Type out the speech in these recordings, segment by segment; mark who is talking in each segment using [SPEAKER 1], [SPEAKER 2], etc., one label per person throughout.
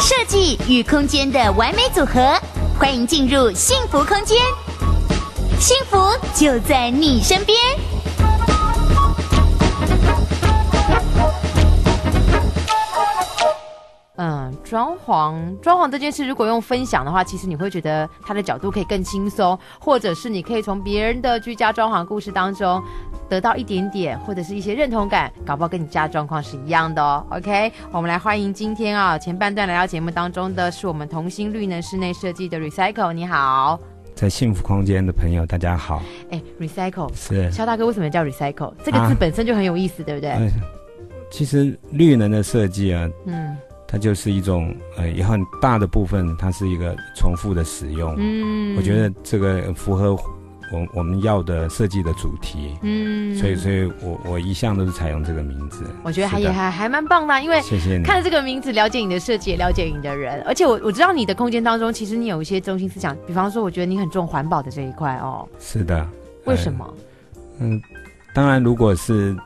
[SPEAKER 1] 设计与空间的完美组合，欢迎进入幸福空间，幸福就在你身边。
[SPEAKER 2] 嗯，装潢装潢这件事，如果用分享的话，其实你会觉得它的角度可以更轻松，或者是你可以从别人的居家装潢故事当中得到一点点，或者是一些认同感，搞不好跟你家状况是一样的哦。OK，我们来欢迎今天啊前半段来到节目当中的是我们同心绿能室内设计的 Recycle，你好，
[SPEAKER 3] 在幸福空间的朋友大家好。
[SPEAKER 2] 哎，Recycle
[SPEAKER 3] 是
[SPEAKER 2] 肖大哥，为什么叫 Recycle？这个字本身就很有意思，啊、对不对、呃？
[SPEAKER 3] 其实绿能的设计啊，
[SPEAKER 2] 嗯。
[SPEAKER 3] 它就是一种呃，也很大的部分，它是一个重复的使用。
[SPEAKER 2] 嗯，
[SPEAKER 3] 我觉得这个符合我我们要的设计的主题。
[SPEAKER 2] 嗯，
[SPEAKER 3] 所以所以我我一向都是采用这个名字。
[SPEAKER 2] 我觉得还也还还蛮棒的，因为谢谢你看了这个名字，了解你的设计，也了解你的人。而且我我知道你的空间当中，其实你有一些中心思想，比方说，我觉得你很重环保的这一块哦。
[SPEAKER 3] 是的。
[SPEAKER 2] 为什么？
[SPEAKER 3] 嗯，当然，如果是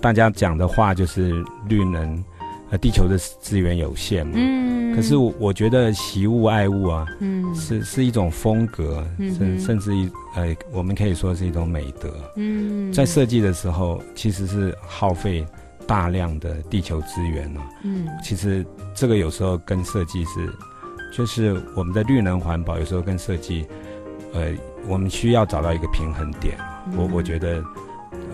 [SPEAKER 3] 大家讲的话，就是绿能。呃，地球的资源有限嘛，
[SPEAKER 2] 嗯，
[SPEAKER 3] 可是我我觉得习物爱物啊，
[SPEAKER 2] 嗯，
[SPEAKER 3] 是是一种风格，
[SPEAKER 2] 嗯、
[SPEAKER 3] 甚甚至于呃，我们可以说是一种美德，
[SPEAKER 2] 嗯，
[SPEAKER 3] 在设计的时候其实是耗费大量的地球资源啊，
[SPEAKER 2] 嗯，
[SPEAKER 3] 其实这个有时候跟设计是，就是我们的绿能环保有时候跟设计，呃，我们需要找到一个平衡点，
[SPEAKER 2] 嗯、
[SPEAKER 3] 我我觉得，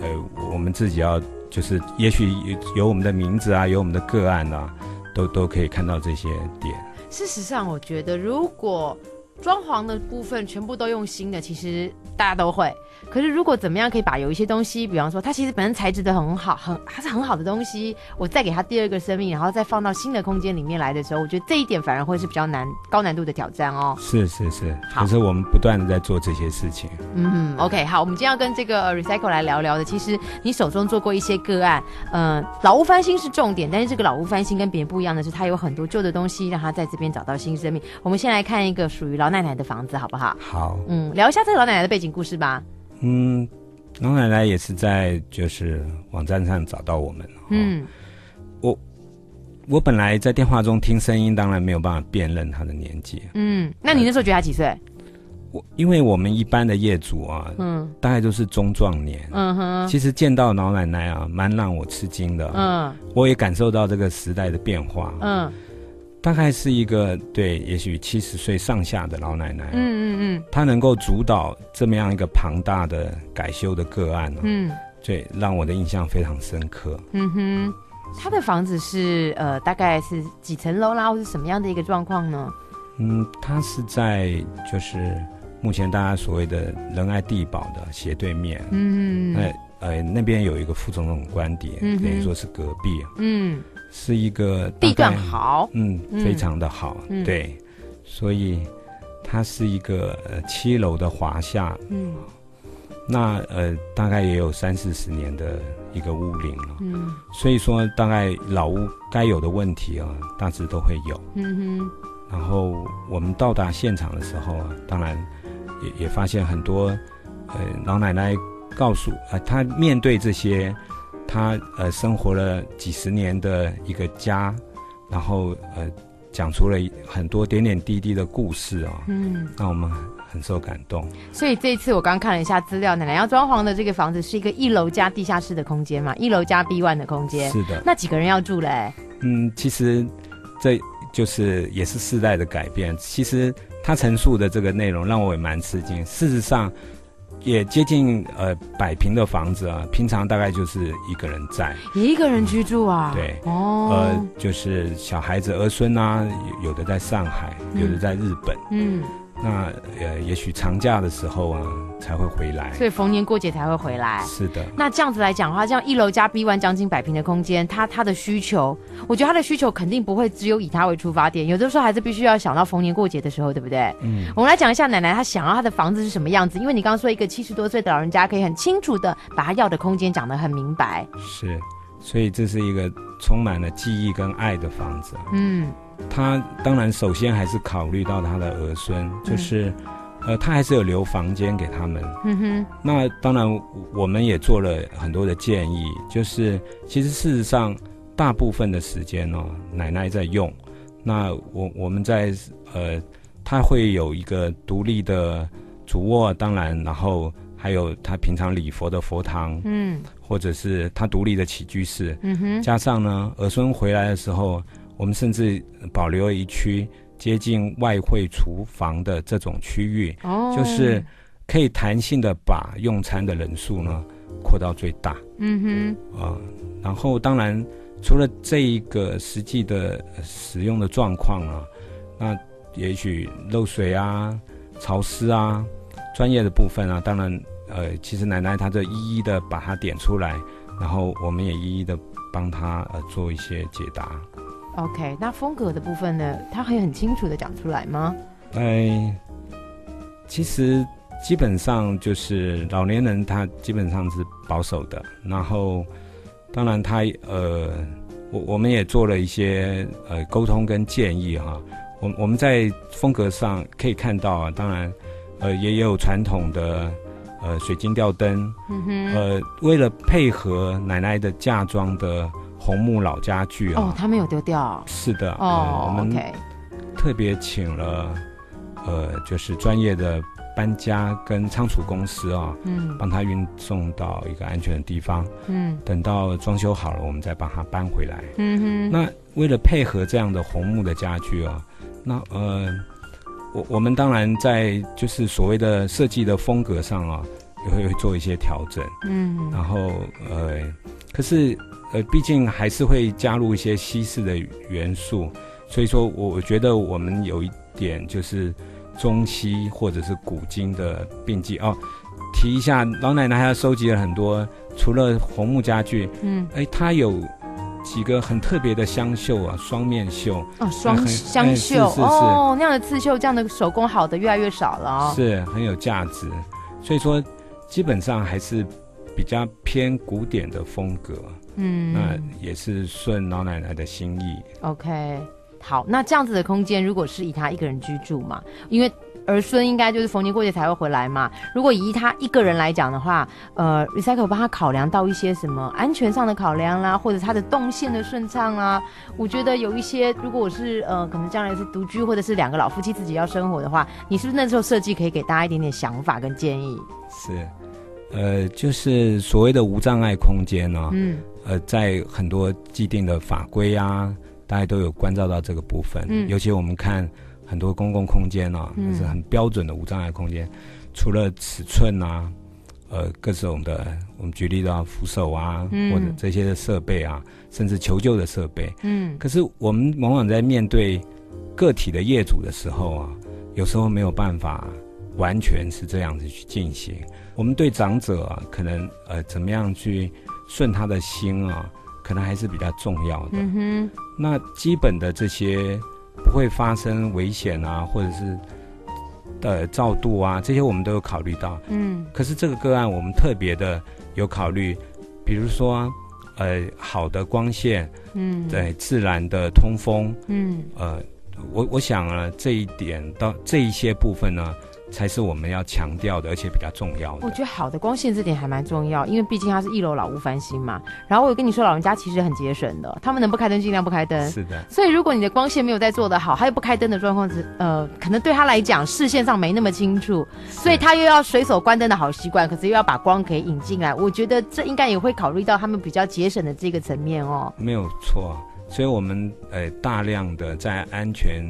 [SPEAKER 3] 呃，我们自己要。就是，也许有我们的名字啊，有我们的个案啊，都都可以看到这些点。
[SPEAKER 2] 事实上，我觉得如果装潢的部分全部都用新的，其实大家都会。可是，如果怎么样可以把有一些东西，比方说它其实本身材质的很好，很它是很好的东西，我再给它第二个生命，然后再放到新的空间里面来的时候，我觉得这一点反而会是比较难、高难度的挑战哦。
[SPEAKER 3] 是是是，可是我们不断的在做这些事情。
[SPEAKER 2] 嗯，OK，好，我们今天要跟这个 Recycle 来聊聊的，其实你手中做过一些个案，嗯、呃，老屋翻新是重点，但是这个老屋翻新跟别人不一样的是，它有很多旧的东西，让它在这边找到新生命。我们先来看一个属于老奶奶的房子，好不好？
[SPEAKER 3] 好，
[SPEAKER 2] 嗯，聊一下这个老奶奶的背景故事吧。
[SPEAKER 3] 嗯。老奶奶也是在就是网站上找到我们。
[SPEAKER 2] 嗯，
[SPEAKER 3] 我我本来在电话中听声音，当然没有办法辨认她的年纪。
[SPEAKER 2] 嗯，那你那时候觉得她几岁？
[SPEAKER 3] 我因为我们一般的业主啊，
[SPEAKER 2] 嗯，
[SPEAKER 3] 大概都是中壮年。
[SPEAKER 2] 嗯哼，
[SPEAKER 3] 其实见到老奶奶啊，蛮让我吃惊的。
[SPEAKER 2] 嗯，
[SPEAKER 3] 我也感受到这个时代的变化。
[SPEAKER 2] 嗯。
[SPEAKER 3] 大概是一个对，也许七十岁上下的老奶奶，
[SPEAKER 2] 嗯嗯嗯，
[SPEAKER 3] 她能够主导这么样一个庞大的改修的个案，
[SPEAKER 2] 嗯，
[SPEAKER 3] 对，让我的印象非常深刻。
[SPEAKER 2] 嗯哼，她的房子是呃，大概是几层楼啦，或是什么样的一个状况呢？
[SPEAKER 3] 嗯，她是在就是目前大家所谓的仁爱地堡的斜对面，
[SPEAKER 2] 嗯，
[SPEAKER 3] 那呃，那边有一个副总统官邸，等于说是隔壁，
[SPEAKER 2] 嗯。
[SPEAKER 3] 是一个
[SPEAKER 2] 地段好，
[SPEAKER 3] 嗯，非常的好，
[SPEAKER 2] 嗯、
[SPEAKER 3] 对，所以它是一个呃七楼的华夏，
[SPEAKER 2] 嗯，
[SPEAKER 3] 那呃大概也有三四十年的一个屋龄了，
[SPEAKER 2] 嗯，
[SPEAKER 3] 所以说大概老屋该有的问题啊，大致都会有，
[SPEAKER 2] 嗯哼，
[SPEAKER 3] 然后我们到达现场的时候啊，当然也也发现很多呃老奶奶告诉啊、呃，她面对这些。他呃生活了几十年的一个家，然后呃讲出了很多点点滴滴的故事啊、哦，
[SPEAKER 2] 嗯，
[SPEAKER 3] 让我们很受感动。
[SPEAKER 2] 所以这一次我刚看了一下资料，奶奶要装潢的这个房子是一个一楼加地下室的空间嘛，一楼加 B one 的空间。
[SPEAKER 3] 是的。
[SPEAKER 2] 那几个人要住嘞？
[SPEAKER 3] 嗯，其实这就是也是世代的改变。其实他陈述的这个内容让我也蛮吃惊。事实上。也接近呃百平的房子啊，平常大概就是一个人在，
[SPEAKER 2] 一个人居住啊，
[SPEAKER 3] 嗯、对，
[SPEAKER 2] 哦，
[SPEAKER 3] 呃，就是小孩子儿孙啊，有的在上海，有的在日本，
[SPEAKER 2] 嗯。嗯
[SPEAKER 3] 那呃，也许长假的时候啊，才会回来，
[SPEAKER 2] 所以逢年过节才会回来。
[SPEAKER 3] 是的。
[SPEAKER 2] 那这样子来讲的话，这样一楼加 B one 将近百平的空间，他他的需求，我觉得他的需求肯定不会只有以他为出发点，有的时候还是必须要想到逢年过节的时候，对不对？
[SPEAKER 3] 嗯。
[SPEAKER 2] 我们来讲一下奶奶她想要她的房子是什么样子，因为你刚刚说一个七十多岁的老人家可以很清楚的把他要的空间讲得很明白。
[SPEAKER 3] 是，所以这是一个充满了记忆跟爱的房子。
[SPEAKER 2] 嗯。
[SPEAKER 3] 他当然首先还是考虑到他的儿孙，就是，呃，他还是有留房间给他们。
[SPEAKER 2] 嗯哼。
[SPEAKER 3] 那当然，我们也做了很多的建议，就是其实事实上，大部分的时间、哦，奶奶在用。那我我们在呃，他会有一个独立的主卧，当然，然后还有他平常礼佛的佛堂，
[SPEAKER 2] 嗯，
[SPEAKER 3] 或者是他独立的起居室，
[SPEAKER 2] 嗯哼。
[SPEAKER 3] 加上呢，儿孙回来的时候，我们甚至保留了一区。接近外汇厨房的这种区域，
[SPEAKER 2] 哦，
[SPEAKER 3] 就是可以弹性的把用餐的人数呢扩到最大。
[SPEAKER 2] 嗯
[SPEAKER 3] 哼，啊，然后当然除了这一个实际的使用的状况啊，那也许漏水啊、潮湿啊、专业的部分啊，当然呃，其实奶奶她就一一的把它点出来，然后我们也一一的帮她呃做一些解答。
[SPEAKER 2] OK，那风格的部分呢？他可以很清楚的讲出来吗？
[SPEAKER 3] 哎，其实基本上就是老年人，他基本上是保守的。然后，当然他呃，我我们也做了一些呃沟通跟建议哈。我我们在风格上可以看到啊，当然呃也有传统的呃水晶吊灯，
[SPEAKER 2] 嗯哼，
[SPEAKER 3] 呃为了配合奶奶的嫁妆的。红木老家具啊，
[SPEAKER 2] 哦，他没有丢掉，
[SPEAKER 3] 是的，
[SPEAKER 2] 哦，
[SPEAKER 3] 呃、我
[SPEAKER 2] 们
[SPEAKER 3] 特别请了，呃，就是专业的搬家跟仓储公司啊，
[SPEAKER 2] 嗯，
[SPEAKER 3] 帮他运送到一个安全的地方，
[SPEAKER 2] 嗯，
[SPEAKER 3] 等到装修好了，我们再帮他搬回来，
[SPEAKER 2] 嗯哼，
[SPEAKER 3] 那为了配合这样的红木的家具啊，那呃，我我们当然在就是所谓的设计的风格上啊，也会做一些调整，
[SPEAKER 2] 嗯，
[SPEAKER 3] 然后呃，可是。呃，毕竟还是会加入一些西式的元素，所以说我我觉得我们有一点就是中西或者是古今的并济。哦。提一下，老奶奶还收集了很多，除了红木家具，
[SPEAKER 2] 嗯，
[SPEAKER 3] 哎，她有几个很特别的香绣啊，双面绣
[SPEAKER 2] 哦，双香绣哦，那样的刺绣，这样的手工好的越来越少了哦，
[SPEAKER 3] 是很有价值，所以说基本上还是比较偏古典的风格。
[SPEAKER 2] 嗯，
[SPEAKER 3] 那也是顺老奶奶的心意。
[SPEAKER 2] OK，好，那这样子的空间，如果是以他一个人居住嘛，因为儿孙应该就是逢年过节才会回来嘛。如果以他一个人来讲的话，呃，Recycle 帮他考量到一些什么安全上的考量啦，或者他的动线的顺畅啦。我觉得有一些，如果我是呃，可能将来是独居，或者是两个老夫妻自己要生活的话，你是不是那时候设计可以给大家一点点想法跟建议？
[SPEAKER 3] 是，呃，就是所谓的无障碍空间呢、哦。嗯。呃，在很多既定的法规啊，大家都有关照到这个部分。嗯，尤其我们看很多公共空间啊，嗯，是很标准的无障碍空间。除了尺寸啊，呃，各种的，我们举例到扶手啊，嗯，或者这些的设备啊，甚至求救的设备。嗯，可是我们往往在面对个体的业主的时候啊，有时候没有办法完全是这样子去进行。我们对长者啊，可能呃，怎么样去？顺他的心啊，可能还是比较重要的。嗯哼，那基本的这些不会发生危险啊，或者是的照度啊，这些我们都有考虑到。嗯，可是这个个案我们特别的有考虑，比如说呃好的光线，嗯，对自然的通风，嗯，呃，我我想啊这一点到这一些部分呢。才是我们要强调的，而且比较重要的。
[SPEAKER 2] 我觉得好的光线这点还蛮重要，因为毕竟它是一楼老屋翻新嘛。然后我有跟你说，老人家其实很节省的，他们能不开灯尽量不开灯。
[SPEAKER 3] 是的。
[SPEAKER 2] 所以如果你的光线没有在做得好，还有不开灯的状况是，呃，可能对他来讲视线上没那么清楚，所以他又要随手关灯的好习惯，可是又要把光给引进来。我觉得这应该也会考虑到他们比较节省的这个层面哦。
[SPEAKER 3] 没有错，所以我们呃大量的在安全。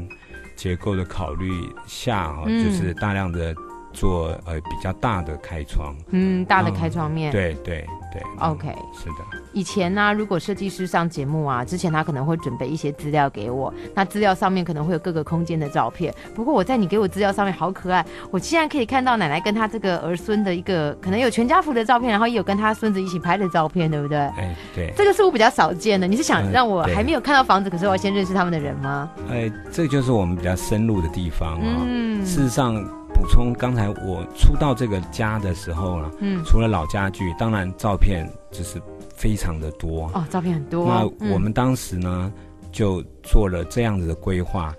[SPEAKER 3] 结构的考虑下哈，就是大量的做呃比较大的开窗，
[SPEAKER 2] 嗯，大的开窗面，
[SPEAKER 3] 对对对
[SPEAKER 2] ，OK，
[SPEAKER 3] 是的。
[SPEAKER 2] 以前呢、啊，如果设计师上节目啊，之前他可能会准备一些资料给我，那资料上面可能会有各个空间的照片。不过我在你给我资料上面好可爱，我竟然可以看到奶奶跟他这个儿孙的一个可能有全家福的照片，然后也有跟他孙子一起拍的照片，对不对？
[SPEAKER 3] 哎，对，
[SPEAKER 2] 这个是我比较少见的。你是想让我还没有看到房子，可是我要先认识他们的人吗？
[SPEAKER 3] 哎，这就是我们比较深入的地方啊、哦。嗯，事实上补充刚才我初到这个家的时候呢，嗯，除了老家具，当然照片就是。非常的多
[SPEAKER 2] 哦，照片很多。
[SPEAKER 3] 那我们当时呢，嗯、就做了这样子的规划。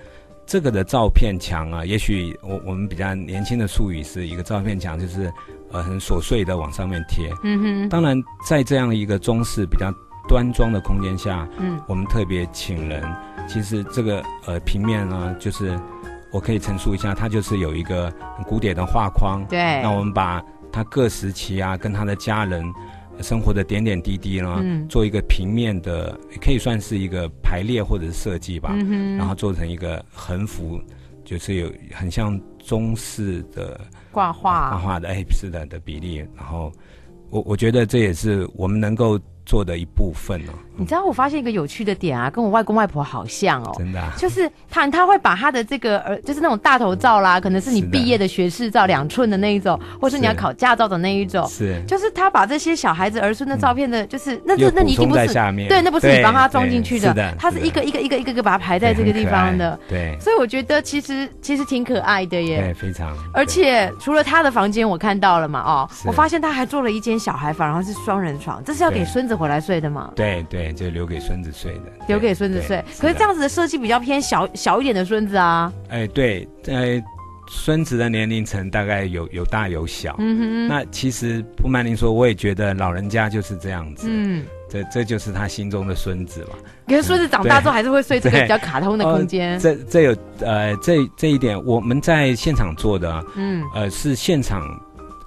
[SPEAKER 3] 这个的照片墙啊，也许我我们比较年轻的术语是一个照片墙，就是呃很琐碎的往上面贴。
[SPEAKER 2] 嗯哼。
[SPEAKER 3] 当然，在这样一个中式比较端庄的空间下，
[SPEAKER 2] 嗯，
[SPEAKER 3] 我们特别请人，其实这个呃平面呢，就是我可以陈述一下，它就是有一个很古典的画框。
[SPEAKER 2] 对。
[SPEAKER 3] 那我们把他各时期啊，跟他的家人。生活的点点滴滴呢，
[SPEAKER 2] 嗯、
[SPEAKER 3] 做一个平面的，可以算是一个排列或者是设计吧，
[SPEAKER 2] 嗯、
[SPEAKER 3] 然后做成一个横幅，就是有很像中式的
[SPEAKER 2] 挂画
[SPEAKER 3] 画画的哎，是的的比例。然后我我觉得这也是我们能够做的一部分哦。
[SPEAKER 2] 你知道我发现一个有趣的点啊，跟我外公外婆好像哦，
[SPEAKER 3] 真的、啊，
[SPEAKER 2] 就是他他会把他的这个呃，就是那种大头照啦，可能是你毕业的学士照两寸的那一种，或是你要考驾照的那一种，
[SPEAKER 3] 是，
[SPEAKER 2] 就是他把这些小孩子儿孙的照片的，就是那这那你一定不是
[SPEAKER 3] 下面
[SPEAKER 2] 对，那不是你帮他装进去的，
[SPEAKER 3] 是的，
[SPEAKER 2] 他是一个一个一个一个一个把它排在这个地方的，
[SPEAKER 3] 对，
[SPEAKER 2] 所以我觉得其实其实挺可爱的耶，
[SPEAKER 3] 对，非常，
[SPEAKER 2] 而且除了他的房间我看到了嘛，哦，我发现他还做了一间小孩房，然后是双人床，这是要给孙子回来睡的嘛？
[SPEAKER 3] 对对，就留给孙子。睡的
[SPEAKER 2] 留给孙子睡，可是这样子的设计比较偏小小一点的孙子啊。
[SPEAKER 3] 哎，对，呃，孙子的年龄层大概有有大有小。
[SPEAKER 2] 嗯哼。
[SPEAKER 3] 那其实不瞒您说，我也觉得老人家就是这样子。
[SPEAKER 2] 嗯。
[SPEAKER 3] 这这就是他心中的孙子嘛。
[SPEAKER 2] 可是孙子长大之后还是会睡这个比较卡通的空间。
[SPEAKER 3] 这这有呃这这一点我们在现场做的，
[SPEAKER 2] 嗯，
[SPEAKER 3] 呃是现场，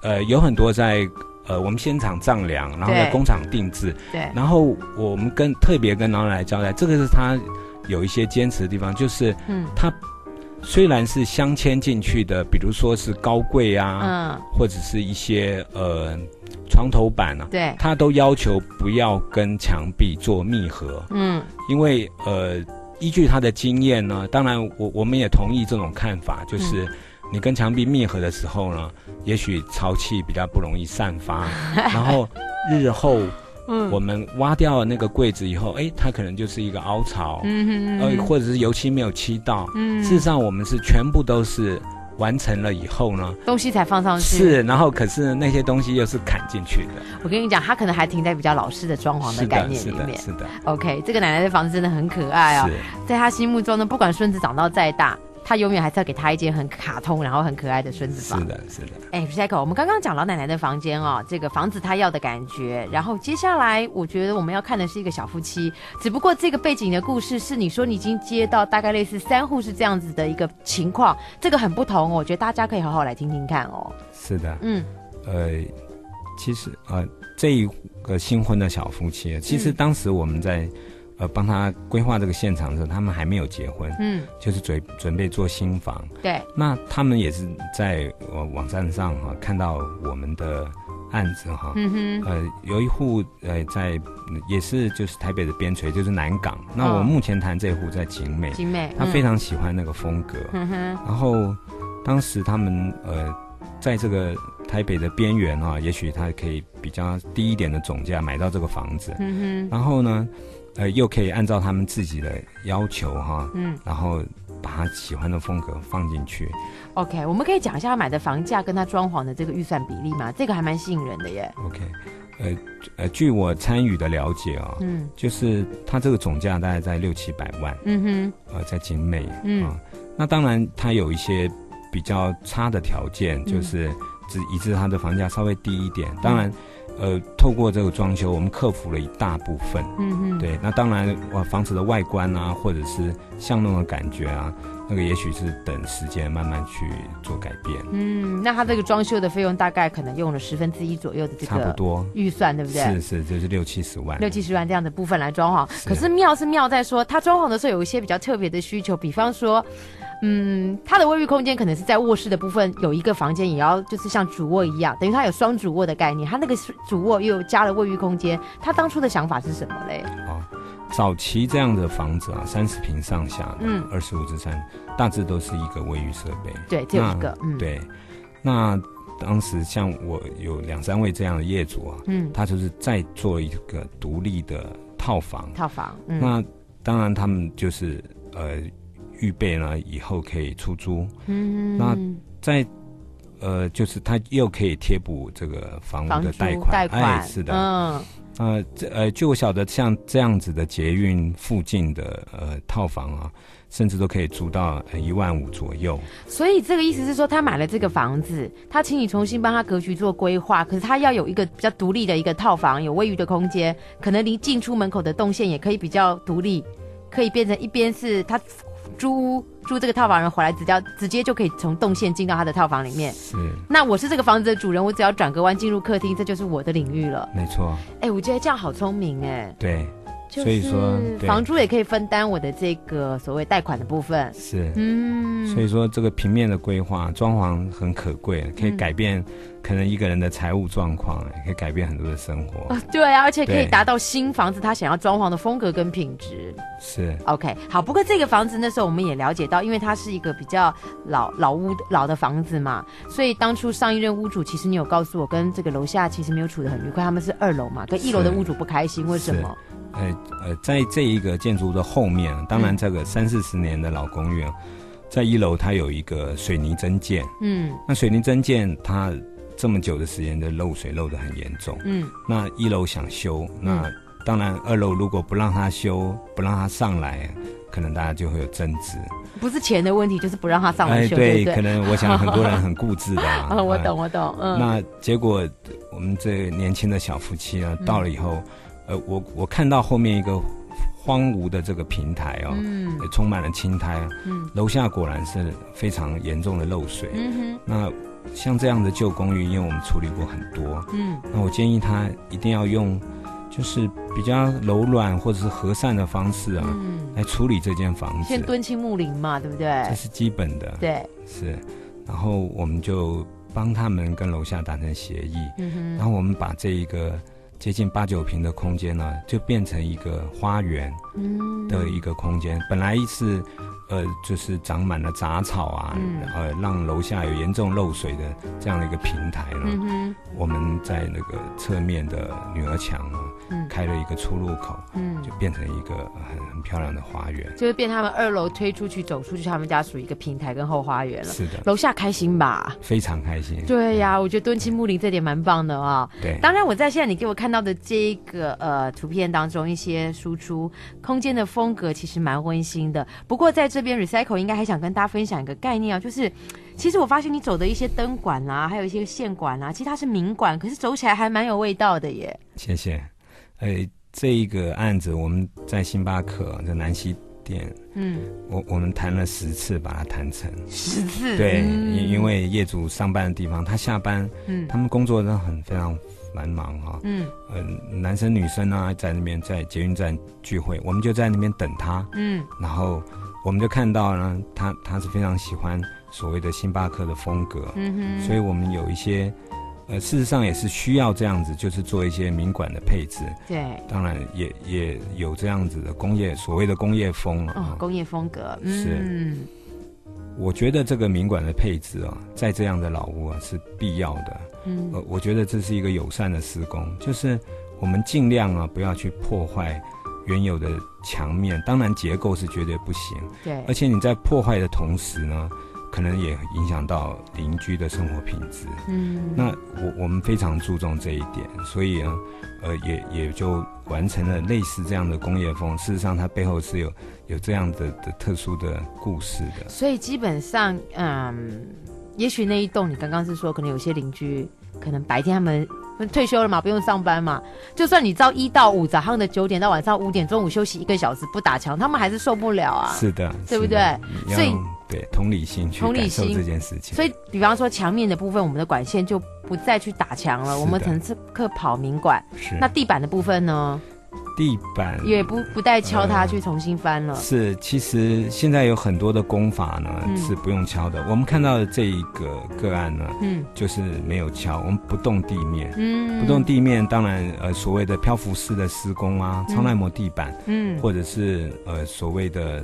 [SPEAKER 3] 呃有很多在。呃，我们现场丈量，然后在工厂定制。
[SPEAKER 2] 对。
[SPEAKER 3] 然后我们跟特别跟老奶奶交代，这个是他有一些坚持的地方，就是，嗯，他虽然是镶嵌进去的，比如说是高柜啊，
[SPEAKER 2] 嗯，
[SPEAKER 3] 或者是一些呃床头板啊，
[SPEAKER 2] 对，
[SPEAKER 3] 他都要求不要跟墙壁做密合，
[SPEAKER 2] 嗯，
[SPEAKER 3] 因为呃，依据他的经验呢，当然我我们也同意这种看法，就是。嗯你跟墙壁密合的时候呢，也许潮气比较不容易散发，然后日后，嗯，我们挖掉了那个柜子以后，哎，它可能就是一个凹槽，嗯呃，或者是油漆没有漆到，嗯，事实上我们是全部都是完成了以后呢，
[SPEAKER 2] 东西才放上去，
[SPEAKER 3] 是，然后可是那些东西又是砍进去的。
[SPEAKER 2] 我跟你讲，它可能还停在比较老式的装潢的概念里面，
[SPEAKER 3] 是的，是的。
[SPEAKER 2] OK，这个奶奶的房子真的很可爱哦，在她心目中呢，不管孙子长到再大。他永远还是要给他一间很卡通，然后很可爱的孙子房。
[SPEAKER 3] 是的，是的。
[SPEAKER 2] 哎，Psycho，我们刚刚讲老奶奶的房间哦，这个房子他要的感觉。然后接下来，我觉得我们要看的是一个小夫妻。只不过这个背景的故事是你说你已经接到大概类似三户是这样子的一个情况，这个很不同哦。我觉得大家可以好好来听听看哦。
[SPEAKER 3] 是的，
[SPEAKER 2] 嗯，
[SPEAKER 3] 呃，其实呃，这一个新婚的小夫妻，其实当时我们在。嗯呃，帮他规划这个现场的时候，他们还没有结婚，嗯，就是准准备做新房，
[SPEAKER 2] 对。
[SPEAKER 3] 那他们也是在呃网站上哈、啊、看到我们的案子哈、啊，
[SPEAKER 2] 嗯哼，
[SPEAKER 3] 呃，有一户呃在也是就是台北的边陲，就是南港。那我目前谈这户在景美，
[SPEAKER 2] 景美，
[SPEAKER 3] 他非常喜欢那个风格，
[SPEAKER 2] 嗯哼。
[SPEAKER 3] 然后当时他们呃在这个台北的边缘啊，也许他可以比较低一点的总价买到这个房子，
[SPEAKER 2] 嗯哼。
[SPEAKER 3] 然后呢？呃，又可以按照他们自己的要求哈，嗯，然后把他喜欢的风格放进去。
[SPEAKER 2] OK，我们可以讲一下他买的房价跟他装潢的这个预算比例吗？这个还蛮吸引人的耶。
[SPEAKER 3] OK，呃呃，据我参与的了解啊、哦，嗯，就是他这个总价大概在六七百万，
[SPEAKER 2] 嗯哼，
[SPEAKER 3] 呃，在景美，
[SPEAKER 2] 嗯、
[SPEAKER 3] 啊，那当然他有一些比较差的条件，就是只以致他的房价稍微低一点，当然。嗯呃，透过这个装修，我们克服了一大部分。
[SPEAKER 2] 嗯嗯，
[SPEAKER 3] 对，那当然，哇，房子的外观啊，或者是巷弄的感觉啊，那个也许是等时间慢慢去做改变。
[SPEAKER 2] 嗯，那他这个装修的费用大概可能用了十分之一左右的这个差不多预算，对不对？
[SPEAKER 3] 是是，就是六七十万，
[SPEAKER 2] 六七十万这样的部分来装潢。是可是妙是妙在说，他装潢的时候有一些比较特别的需求，比方说。嗯，它的卫浴空间可能是在卧室的部分有一个房间，也要就是像主卧一样，等于它有双主卧的概念。它那个主卧又加了卫浴空间，他当初的想法是什么嘞？
[SPEAKER 3] 哦，早期这样的房子啊，三十平上下，
[SPEAKER 2] 嗯，
[SPEAKER 3] 二十五至三，大致都是一个卫浴设备。
[SPEAKER 2] 对，只有一个。嗯，
[SPEAKER 3] 对。那当时像我有两三位这样的业主啊，
[SPEAKER 2] 嗯，
[SPEAKER 3] 他就是再做一个独立的套房。
[SPEAKER 2] 套房。嗯，
[SPEAKER 3] 那当然他们就是呃。预备呢以后可以出租，
[SPEAKER 2] 嗯，
[SPEAKER 3] 那在呃，就是他又可以贴补这个房屋的贷款，
[SPEAKER 2] 贷款，
[SPEAKER 3] 哎，是的，
[SPEAKER 2] 嗯，
[SPEAKER 3] 呃，这呃，据我晓得，像这样子的捷运附近的呃套房啊，甚至都可以租到一万五左右。
[SPEAKER 2] 所以这个意思是说，他买了这个房子，他请你重新帮他格局做规划，可是他要有一个比较独立的一个套房，有卫浴的空间，可能离进出门口的动线也可以比较独立，可以变成一边是他。租租这个套房人回来，直接直接就可以从动线进到他的套房里面。
[SPEAKER 3] 是，
[SPEAKER 2] 那我是这个房子的主人，我只要转个弯进入客厅，这就是我的领域了。
[SPEAKER 3] 没错。
[SPEAKER 2] 哎、欸，我觉得这样好聪明哎。
[SPEAKER 3] 对。
[SPEAKER 2] 所以说，房租也可以分担我的这个所谓贷款的部分。
[SPEAKER 3] 是，嗯，所以说这个平面的规划、装潢很可贵，可以改变可能一个人的财务状况，也可以改变很多的生活。
[SPEAKER 2] 啊，对啊，而且可以达到新房子他想要装潢的风格跟品质。
[SPEAKER 3] 是
[SPEAKER 2] ，OK，好。不过这个房子那时候我们也了解到，因为它是一个比较老老屋老的房子嘛，所以当初上一任屋主其实你有告诉我，跟这个楼下其实没有处得很愉快，他们是二楼嘛，跟一楼的屋主不开心，为什么？
[SPEAKER 3] 呃呃，在这一个建筑的后面，当然这个三四十年的老公寓，在一楼它有一个水泥增建，嗯，那水泥增建它这么久的时间的漏水漏得很严重，嗯，那一楼想修，那当然二楼如果不让它修，不让它上来，可能大家就会有争执，
[SPEAKER 2] 不是钱的问题，就是不让他上来修，
[SPEAKER 3] 哎，对，可能我想很多人很固执的 啊，
[SPEAKER 2] 我懂我懂，嗯，
[SPEAKER 3] 那结果我们这年轻的小夫妻呢，到了以后。呃，我我看到后面一个荒芜的这个平台哦，嗯，也充满了青苔，嗯，楼下果然是非常严重的漏水，嗯哼，那像这样的旧公寓，因为我们处理过很多，嗯，那我建议他一定要用，就是比较柔软或者是和善的方式啊，嗯，来处理这间房子，
[SPEAKER 2] 先敦亲睦邻嘛，对不对？
[SPEAKER 3] 这是基本的，
[SPEAKER 2] 对，
[SPEAKER 3] 是，然后我们就帮他们跟楼下达成协议，嗯哼，然后我们把这一个。接近八九平的空间呢，就变成一个花园的一个空间。嗯、本来是，呃，就是长满了杂草啊，嗯、呃，让楼下有严重漏水的这样的一个平台呢。嗯、我们在那个侧面的女儿墙呢，嗯、开了一个出入口，嗯，就变成一个很很漂亮的花园。
[SPEAKER 2] 就是变他们二楼推出去走出去，他们家属于一个平台跟后花园了。
[SPEAKER 3] 是的，
[SPEAKER 2] 楼下开心吧？
[SPEAKER 3] 非常开心。
[SPEAKER 2] 对呀、啊，我觉得敦亲睦邻这点蛮棒的啊、哦。
[SPEAKER 3] 对，
[SPEAKER 2] 当然我在现在你给我看。看到的这个呃图片当中，一些输出空间的风格其实蛮温馨的。不过在这边 Recycle 应该还想跟大家分享一个概念啊，就是其实我发现你走的一些灯管啊，还有一些线管啊，其实它是明管，可是走起来还蛮有味道的耶。
[SPEAKER 3] 谢谢。哎，这一个案子我们在星巴克在南西店，嗯，我我们谈了十次把它谈成
[SPEAKER 2] 十次。
[SPEAKER 3] 对，因、嗯、因为业主上班的地方，他下班，嗯，他们工作都很非常。蛮忙哈，嗯，呃，男生女生啊，在那边在捷运站聚会，我们就在那边等他，嗯，然后我们就看到呢，他他是非常喜欢所谓的星巴克的风格，嗯哼，所以我们有一些，呃，事实上也是需要这样子，就是做一些民馆的配置，
[SPEAKER 2] 对，
[SPEAKER 3] 当然也也有这样子的工业所谓的工业风
[SPEAKER 2] 哦，工业风格，
[SPEAKER 3] 嗯、是。我觉得这个民管的配置啊，在这样的老屋啊是必要的。嗯，呃，我觉得这是一个友善的施工，就是我们尽量啊不要去破坏原有的墙面，当然结构是绝对不行。
[SPEAKER 2] 对，
[SPEAKER 3] 而且你在破坏的同时呢，可能也影响到邻居的生活品质。嗯，那我我们非常注重这一点，所以呢，呃，也也就完成了类似这样的工业风。事实上，它背后是有。有这样的的特殊的故事的，
[SPEAKER 2] 所以基本上，嗯，也许那一栋你刚刚是说，可能有些邻居，可能白天他们退休了嘛，不用上班嘛，就算你朝一到五早上的九点到晚上五点，中午休息一个小时不打墙，他们还是受不了啊。
[SPEAKER 3] 是的，
[SPEAKER 2] 对不对？所以
[SPEAKER 3] 对同理心去感受这件事情。
[SPEAKER 2] 所以，比方说墙面的部分，我们的管线就不再去打墙了，我们层次刻跑明管。
[SPEAKER 3] 是。
[SPEAKER 2] 那地板的部分呢？
[SPEAKER 3] 地板
[SPEAKER 2] 也不不带敲它去重新翻了。呃、
[SPEAKER 3] 是，其实现在有很多的工法呢，嗯、是不用敲的。我们看到的这一个个案呢，嗯，就是没有敲，我们不动地面，嗯，不动地面，当然呃所谓的漂浮式的施工啊，超耐磨地板，嗯，或者是呃所谓的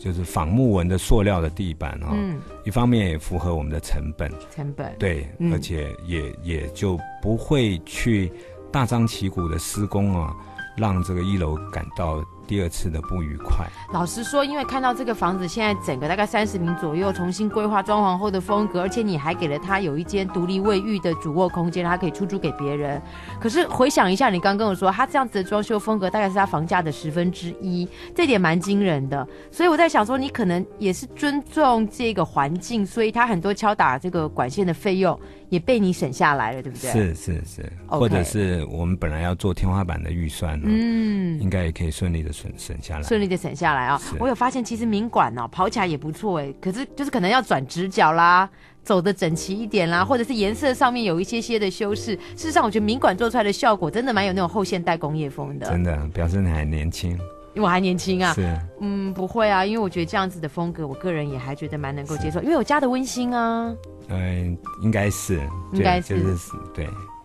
[SPEAKER 3] 就是仿木纹的塑料的地板啊，嗯，一方面也符合我们的成本，
[SPEAKER 2] 成本。
[SPEAKER 3] 对，嗯、而且也也就不会去大张旗鼓的施工啊。让这个一楼感到第二次的不愉快。
[SPEAKER 2] 老实说，因为看到这个房子现在整个大概三十平左右，重新规划装潢后的风格，而且你还给了他有一间独立卫浴的主卧空间，他可以出租给别人。可是回想一下，你刚跟我说他这样子的装修风格大概是他房价的十分之一，这点蛮惊人的。所以我在想说，你可能也是尊重这个环境，所以他很多敲打这个管线的费用也被你省下来了，对不对？
[SPEAKER 3] 是是是.或者是我们本来要做天花板的预算呢，嗯，应该也可以顺利的省省下来，
[SPEAKER 2] 顺利的省下来啊、哦。我有发现，其实民管哦跑起来也不错哎，可是就是可能要转直角啦，走的整齐一点啦，或者是颜色上面有一些些的修饰。事实上，我觉得民管做出来的效果真的蛮有那种后现代工业风的。
[SPEAKER 3] 真的，表示你还年轻。
[SPEAKER 2] 因为我还年轻啊，
[SPEAKER 3] 是，
[SPEAKER 2] 嗯，不会啊，因为我觉得这样子的风格，我个人也还觉得蛮能够接受，因为我家的温馨啊，
[SPEAKER 3] 嗯，应该是，
[SPEAKER 2] 应该是，
[SPEAKER 3] 就是对。